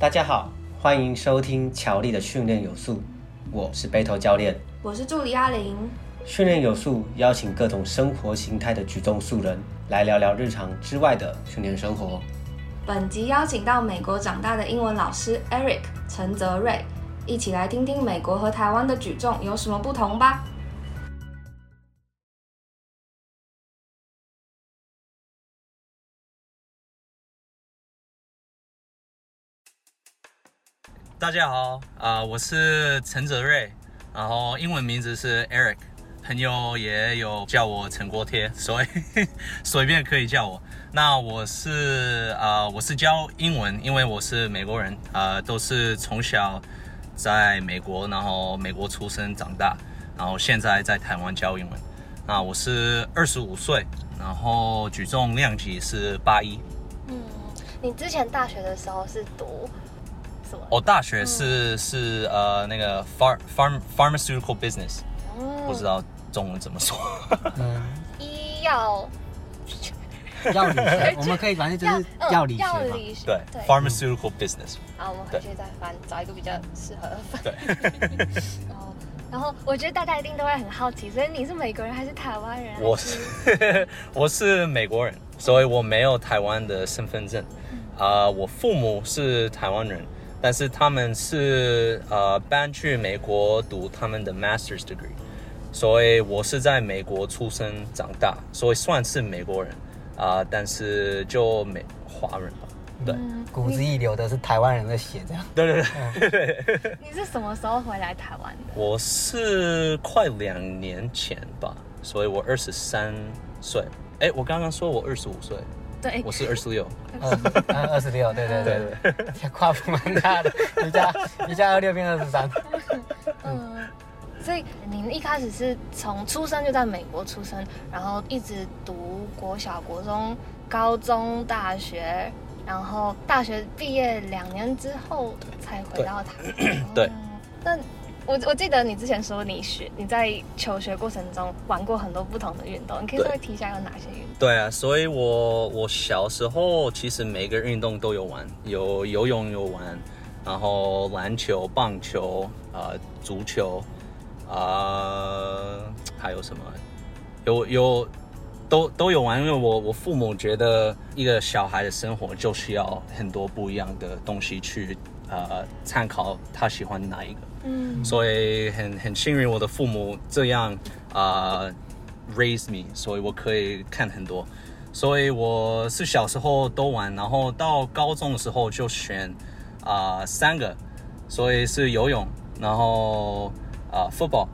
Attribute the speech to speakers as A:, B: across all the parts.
A: 大家好，欢迎收听乔力的训练有素，我是背头教练，
B: 我是助理阿玲。
A: 训练有素邀请各种生活形态的举重素人来聊聊日常之外的训练生活。
B: 本集邀请到美国长大的英文老师 Eric 陈泽瑞，一起来听听美国和台湾的举重有什么不同吧。
C: 大家好，啊、我是陈泽瑞，然后英文名字是 Eric，朋友也有叫我陈国贴，所以 随便可以叫我。那我是啊、我是教英文，因为我是美国人，啊、都是从小在美国，然后美国出生长大，然后现在在台湾教英文。那我是二十五岁，然后举重量级是八一。
D: 嗯，你之前大学的时候是读？
C: 我、哦、大学是、嗯、是呃那个 farm farm pharmaceutical business，、嗯、不知道中文怎么说。
D: 嗯，医药
E: 药理学，我们可以反正就是 药理学嘛。
C: 对对，pharmaceutical business。
D: 好，我们回去再翻，找一个比较适合的翻。
C: 对。
D: 哦，然后我觉得大家一定都会很好奇，所以你是美国人还是台湾人？
C: 我是我是美国人，所以我没有台湾的身份证。啊、呃，我父母是台湾人。但是他们是呃搬去美国读他们的 master's degree，所以我是在美国出生长大，所以算是美国人啊、呃，但是就美华人吧，对，
E: 嗯、骨子一流的是台湾人的血，这样。
C: 对 对对。
D: 嗯、你是什么时候回来台湾的？
C: 我是快两年前吧，所以我二十三岁。哎，我刚刚说我二十五岁。
D: 对，
C: 我是二十六，
E: 嗯二十六，对对对对，跨幅蛮大的，一加一加二六变二十三。
D: 嗯，所以你们一开始是从出生就在美国出生，然后一直读国小、国中、高中、大学，然后大学毕业两年之后才回到台湾。
C: 对，
D: 那。我我记得你之前说你学你在求学过程中玩过很多不同的运动，你可以稍微提一下有哪些运动？
C: 对啊，所以我我小时候其实每个运动都有玩，有游泳有玩，然后篮球、棒球啊、呃、足球啊、呃，还有什么？有有都都有玩，因为我我父母觉得一个小孩的生活就需要很多不一样的东西去呃参考他喜欢哪一个。嗯，所以很很幸运，我的父母这样啊、呃、raise me，所以我可以看很多。所以我是小时候都玩，然后到高中的时候就选啊、呃、三个，所以是游泳，然后啊、呃、football，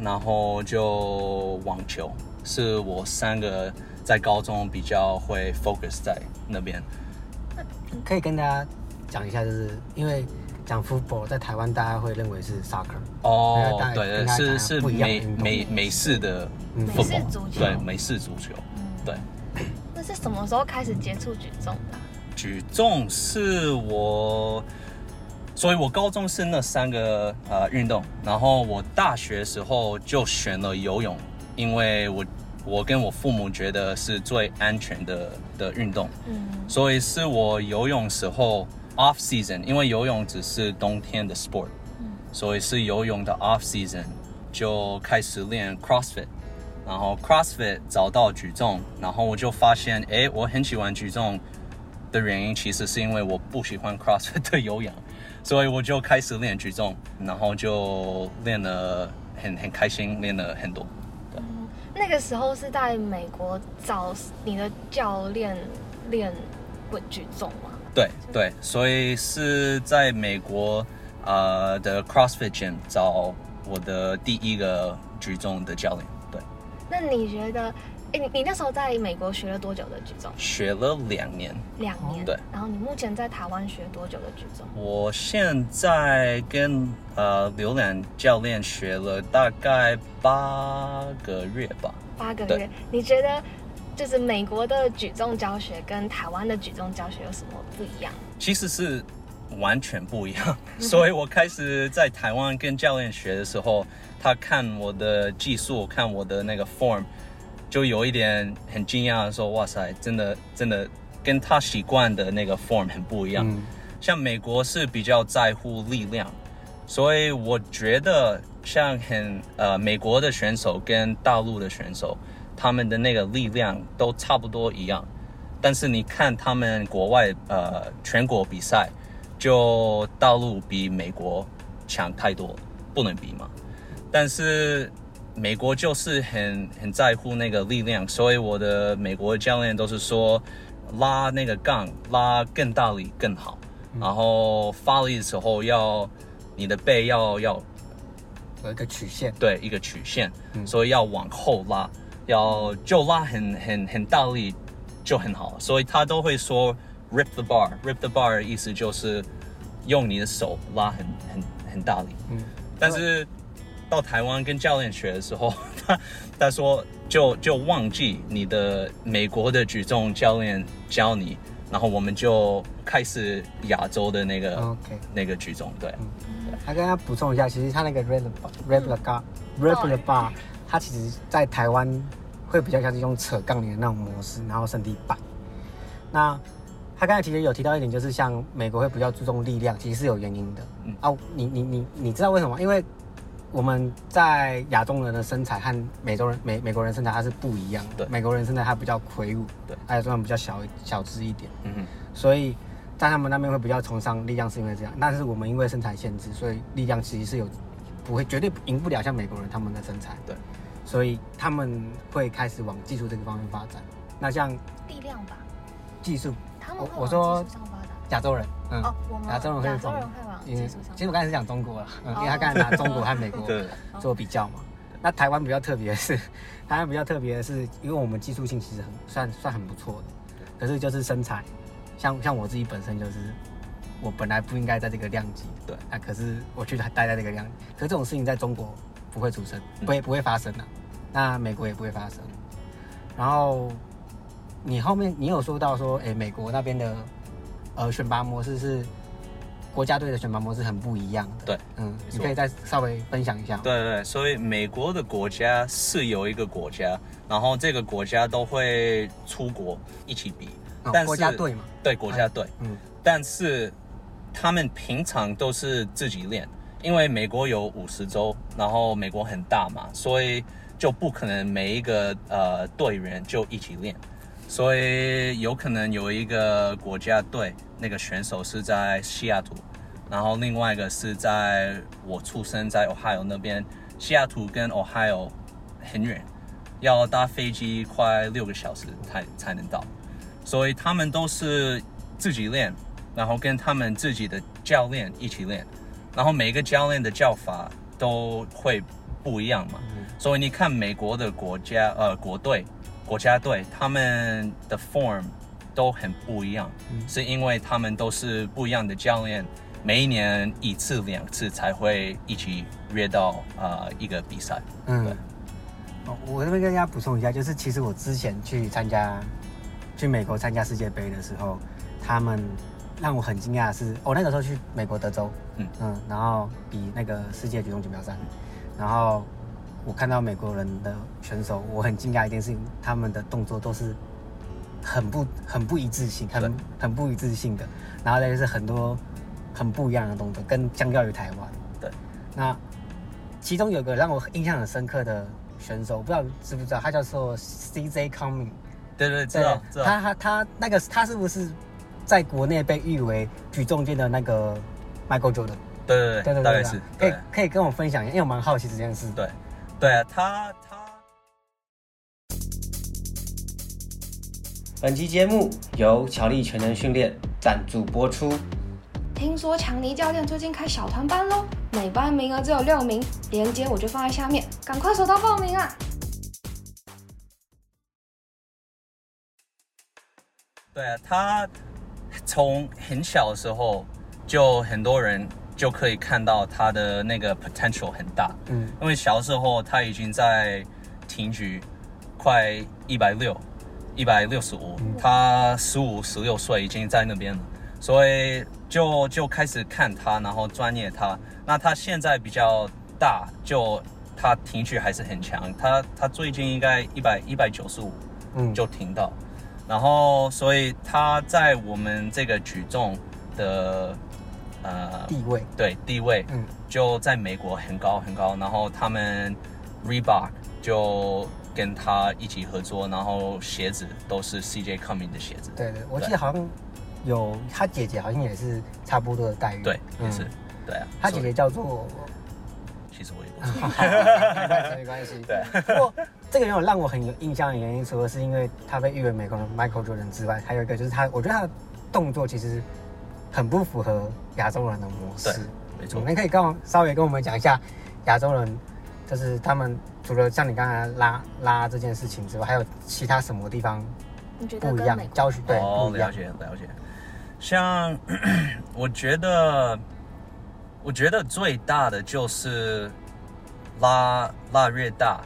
C: 然后就网球，是我三个在高中比较会 focus 在那边。
E: 可以跟大家讲一下，就是因为。讲 football 在台湾，大家会认为是 soccer
C: 哦，对，是是美美美式的 football，对，美式足球，对。
D: 那是什么时候开始接触举重的？
C: 举重是我，所以我高中是那三个呃运动，然后我大学时候就选了游泳，因为我我跟我父母觉得是最安全的的运动，嗯，所以是我游泳时候。Off season，因为游泳只是冬天的 sport，嗯，所以是游泳的 off season 就开始练 CrossFit，然后 CrossFit 找到举重，然后我就发现，哎，我很喜欢举重的原因，其实是因为我不喜欢 CrossFit 的有氧，所以我就开始练举重，然后就练了很很开心，练了很多。对，
D: 嗯，那个时候是在美国找你的教练练稳举重吗？
C: 对对，所以是在美国，呃的 CrossFit Gym 找我的第一个举重的教练。对，
D: 那你觉得，哎，你你那时候在美国学了多久的举重？
C: 学了两年。
D: 两年。
C: 对。
D: 然后你目前在台湾学多久的举重？
C: 我现在跟呃刘兰教练学了大概八个月吧。
D: 八个月？你觉得？就是美国的举重教学跟台湾的举重教学有什么不一样？
C: 其实是完全不一样。所以我开始在台湾跟教练学的时候，他看我的技术，看我的那个 form，就有一点很惊讶，说：“哇塞，真的真的跟他习惯的那个 form 很不一样。嗯”像美国是比较在乎力量，所以我觉得像很呃美国的选手跟大陆的选手，他们的那个力量都差不多一样。但是你看他们国外呃全国比赛，就大陆比美国强太多，不能比嘛。但是。美国就是很很在乎那个力量，所以我的美国教练都是说，拉那个杠拉更大力更好，嗯、然后发力的时候要你的背要要
E: 有一个曲线，
C: 对，一个曲线，嗯、所以要往后拉，要就拉很很很大力就很好，所以他都会说 rip the bar，rip the bar 的意思就是用你的手拉很很很大力，嗯，但是。到台湾跟教练学的时候，他他说就就忘记你的美国的举重教练教你，然后我们就开始亚洲的那个
E: OK
C: 那个举重，对。
E: 他跟他补充一下，其实他那个 rip rip the bar rip the bar，他其实在台湾会比较像是用扯杠铃的那种模式，然后身体摆。那他刚才其实有提到一点，就是像美国会比较注重力量，其实是有原因的。嗯啊，你你你你知道为什么？因为我们在亚洲人的身材和美洲人、美美国人身材它是不一样的。对，美国人身材他比较魁梧，对，还有这种比较小小资一点。嗯哼，所以在他们那边会比较崇尚力量，是因为这样。但是我们因为身材限制，所以力量其实是有不会绝对赢不了像美国人他们的身材。对，所以他们会开始往技术这个方面发展。那像
D: 力量吧，
E: 技术，
D: 他们会往技术上发展。
E: 亚洲人，嗯，亚洲人会走。因为其实我刚才是讲中国了，嗯，因为他刚才拿中国和美国 做比较嘛。那台湾比较特别的是，台湾比较特别的是，因为我们技术性其实很算算很不错的，可是就是身材，像像我自己本身就是，我本来不应该在这个量级，对，那可是我却待在这个量级，可是这种事情在中国不会出生，不会不会发生的，那美国也不会发生。然后你后面你有说到说，哎，美国那边的。呃，选拔模式是国家队的选拔模式很不一样的。对，嗯，你可以再稍微分享一下。
C: 对对，所以美国的国家是有一个国家，然后这个国家都会出国一起比，
E: 哦、但是国家队嘛，
C: 对国家队，嗯，但是他们平常都是自己练，因为美国有五十州，然后美国很大嘛，所以就不可能每一个呃队员就一起练。所以有可能有一个国家队，那个选手是在西雅图，然后另外一个是在我出生在 Ohio 那边，西雅图跟 Ohio 很远，要搭飞机快六个小时才才能到，所以他们都是自己练，然后跟他们自己的教练一起练，然后每个教练的教法都会不一样嘛，所以你看美国的国家呃国队。国家队他们的 form 都很不一样，嗯、是因为他们都是不一样的教练，每一年一次两次才会一起约到呃一个比赛。嗯，
E: 我这边跟大家补充一下，就是其实我之前去参加去美国参加世界杯的时候，他们让我很惊讶的是，我、哦、那个时候去美国德州，嗯。嗯，然后比那个世界举重锦标赛，然后。我看到美国人的选手，我很惊讶一件事情，他们的动作都是很不很不一致性，很对很不一致性的。然后再就是很多很不一样的动作，跟相较于台湾。对。那其中有个让我印象很深刻的选手，我不知道知不知道，他叫做 CJ Cumming。
C: 对对，知道
E: 对知道。他他他那个他是不是在国内被誉为举重界的那个 Michael Jordan？
C: 对对对对对，是。
E: 可以可以跟我分享一下，因为我蛮好奇这件事。
C: 对。对啊，他他。
A: 本期节目由乔力全能训练赞助播出。
B: 听说强尼教练最近开小团班喽，每班名额只有六名，链接我就放在下面，赶快手刀报名啊！
C: 对啊，他从很小的时候就很多人。就可以看到他的那个 potential 很大，嗯，因为小时候他已经在挺举快一百六，一百六十五，他十五十六岁已经在那边了，所以就就开始看他，然后专业他。那他现在比较大，就他挺举还是很强，他他最近应该一百一百九十五，嗯，就停到，然后所以他在我们这个举重。的呃
E: 地位，
C: 对地位，
E: 嗯，
C: 就在美国很高很高。然后他们 Reebok 就跟他一起合作，然后鞋子都是 CJ Cumming 的鞋子。
E: 对对，我记得好像有他姐姐，好像也是差不多的待遇。
C: 对，
E: 嗯、
C: 也是，对啊。
E: 他姐姐叫做，
C: 其实我也不知道。
E: 没关系，没关系。
C: 对。
E: 不过这个人让我很有印象的原因，除了是因为他被誉为美国的 Michael Jordan 之外，还有一个就是他，我觉得他的动作其实很不符合亚洲人的模式。
C: 对，没错。
E: 你可以跟我稍微跟我们讲一下亚洲人，就是他们除了像你刚才拉拉这件事情之外，还有其他什么地方不一样？教学对，
C: 哦，了解了解。像我觉得，我觉得最大的就是拉拉越大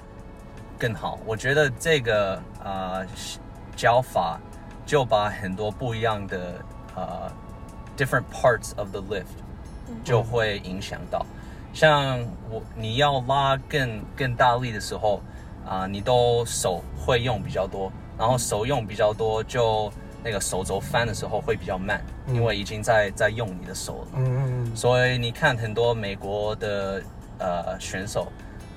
C: 更好。我觉得这个啊、呃、教法就把很多不一样的呃 different parts of the lift 就会影响到。像我你要拉更更大力的时候啊、呃，你都手会用比较多，然后手用比较多就。那个手肘翻的时候会比较慢，嗯、因为已经在在用你的手了。嗯嗯嗯。所以你看很多美国的呃选手，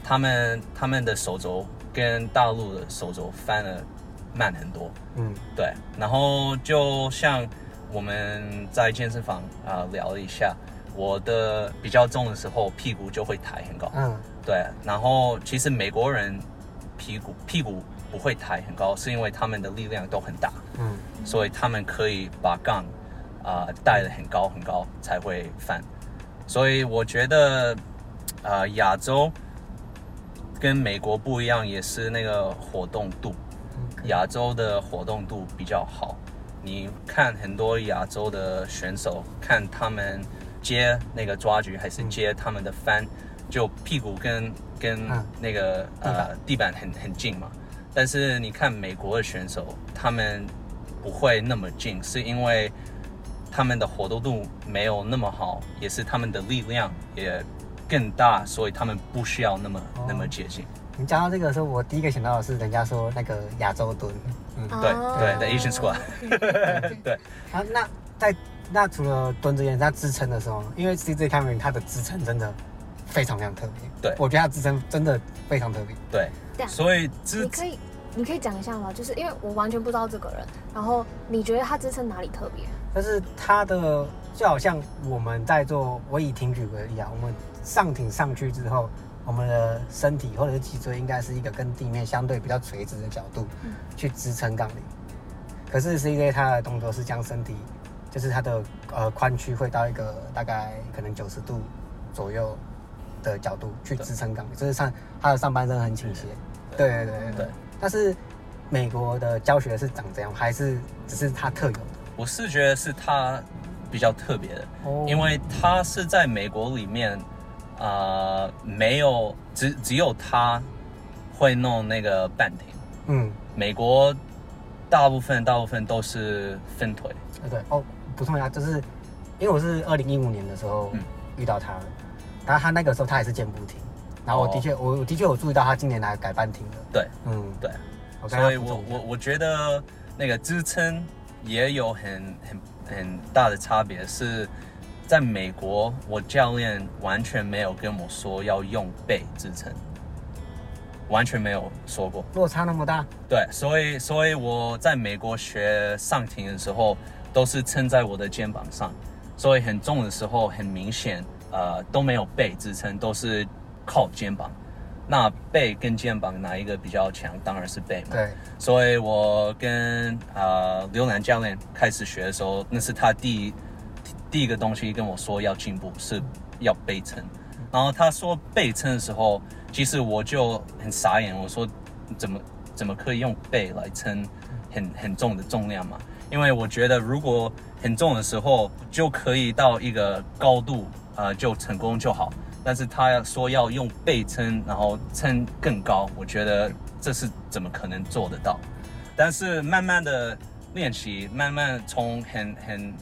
C: 他们他们的手肘跟大陆的手肘翻的慢很多。嗯，对。然后就像我们在健身房啊、呃、聊了一下，我的比较重的时候屁股就会抬很高。嗯，对。然后其实美国人屁股屁股不会抬很高，是因为他们的力量都很大。嗯。所以他们可以把杠啊、呃、带得很高很高才会翻，所以我觉得啊、呃、亚洲跟美国不一样，也是那个活动度，亚洲的活动度比较好。你看很多亚洲的选手，看他们接那个抓举还是接他们的翻，就屁股跟跟那个呃地板很很近嘛。但是你看美国的选手，他们不会那么近，是因为他们的活动度没有那么好，也是他们的力量也更大，所以他们不需要那么、哦、那么接近。
E: 你讲到这个时候，我第一个想到的是人家说那个亚洲蹲，嗯，
C: 对对，The Asian Squat，对。
E: 啊，那在 那除了蹲这件，他支撑的时候，因为 CJ Cumming 他的支撑真的非常非常特别，
C: 对，
E: 我觉得他支撑真的非常特别，
C: 对，所以支你
D: 可以。你可以讲一下吗？就是因为我完全不知道这个人，然后你觉得他支撑哪里特别？
E: 就是他的就好像我们在做，我以挺举为例啊，我们上挺上去之后，我们的身体或者是脊椎应该是一个跟地面相对比较垂直的角度去支撑杠铃。可是是因为他的动作是将身体，就是他的呃髋区会到一个大概可能九十度左右的角度去支撑杠铃，就是上他的上半身很倾斜。对对对对。对但是美国的教学是长这样，还是只是他特有的？
C: 我是觉得是他比较特别的，oh. 因为他是在美国里面，啊、呃，没有只只有他会弄那个半停。嗯，美国大部分大部分都是分腿。
E: 对对哦，补充一下，就是因为我是二零一五年的时候遇到他的，然后他那个时候他也是健步停。然后我的确，我我的确有注意到他今年来改半停的。
C: 对，嗯，对。所以我我我觉得那个支撑也有很很很大的差别。是在美国，我教练完全没有跟我说要用背支撑，完全没有说过。
E: 落差那么大？
C: 对，所以所以我在美国学上庭的时候，都是撑在我的肩膀上，所以很重的时候很明显，呃，都没有背支撑，都是。靠肩膀，那背跟肩膀哪一个比较强？当然是背嘛。
E: 对，
C: 所以我跟啊、呃、刘楠教练开始学的时候，那是他第一第一个东西跟我说要进步是要背撑。然后他说背撑的时候，其实我就很傻眼，我说怎么怎么可以用背来撑很很重的重量嘛？因为我觉得如果很重的时候就可以到一个高度啊、就成功就好。但是他说要用背撑，然后撑更高，我觉得这是怎么可能做得到？但是慢慢的练习，慢慢从很很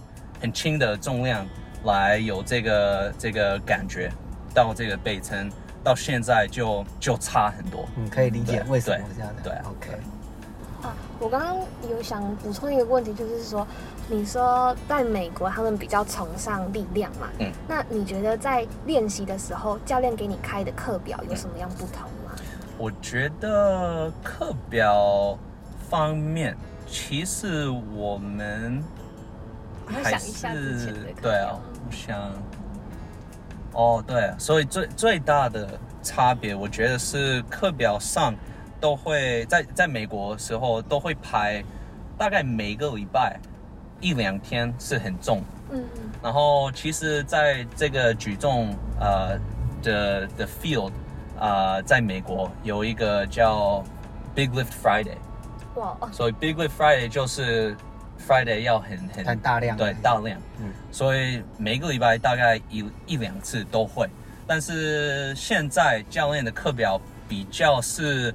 C: 很轻的重量来有这个这个感觉，到这个背撑，到现在就就差很多。
E: 嗯，可以理解为什么这样的。
C: 对，
E: 对，OK。
D: 啊，我刚刚有想补充一个问题，就是说，你说在美国他们比较崇尚力量嘛？
C: 嗯，
D: 那你觉得在练习的时候，教练给你开的课表有什么样不同吗？
C: 我觉得课表方面，其实我们还是对啊，我想，哦，对，所以最最大的差别，我觉得是课表上。都会在在美国的时候都会排，大概每个礼拜一两天是很重，嗯嗯，然后其实在这个举重呃的的 field 啊、呃，在美国有一个叫 Big Lift Friday，哇，所以 Big Lift Friday 就是 Friday 要很很
E: 很大量，
C: 对大量，嗯，所以每个礼拜大概一一两次都会，但是现在教练的课表比较是。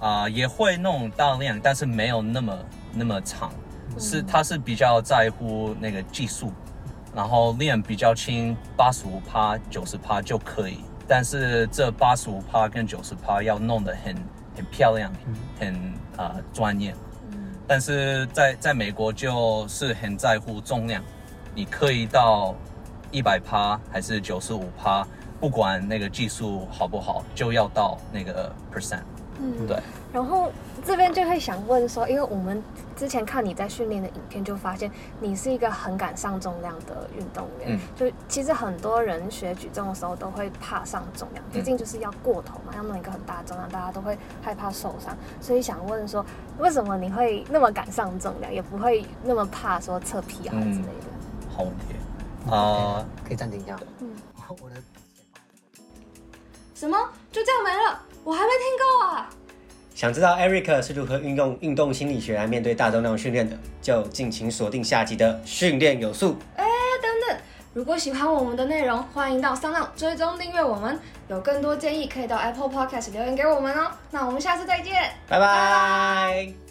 C: 啊、呃，也会弄大量，但是没有那么那么长，是他是比较在乎那个技术，然后练比较轻，八十五趴、九十趴就可以，但是这八十五趴跟九十趴要弄得很很漂亮，很啊、呃、专业，但是在在美国就是很在乎重量，你可以到一百趴还是九十五趴，不管那个技术好不好，就要到那个 percent。嗯，对。
D: 然后这边就会想问说，因为我们之前看你在训练的影片，就发现你是一个很敢上重量的运动员。嗯。就其实很多人学举重的时候都会怕上重量，毕竟就是要过头嘛，要弄一个很大的重量，大家都会害怕受伤。所以想问说，为什么你会那么敢上重量，也不会那么怕说侧劈啊之类的？
C: 嗯、好问题啊，uh,
E: 可以暂停一下。
D: 嗯。
E: 我的。
B: 什么？就这样没了？我还没听够啊！
A: 想知道 Eric 是如何运用运动心理学来面对大重量训练的，就尽情锁定下集的训练有素。
B: 哎，等等！如果喜欢我们的内容，欢迎到 SoundOn 追踪订阅我们。有更多建议，可以到 Apple Podcast 留言给我们哦。那我们下次再见，
A: 拜拜。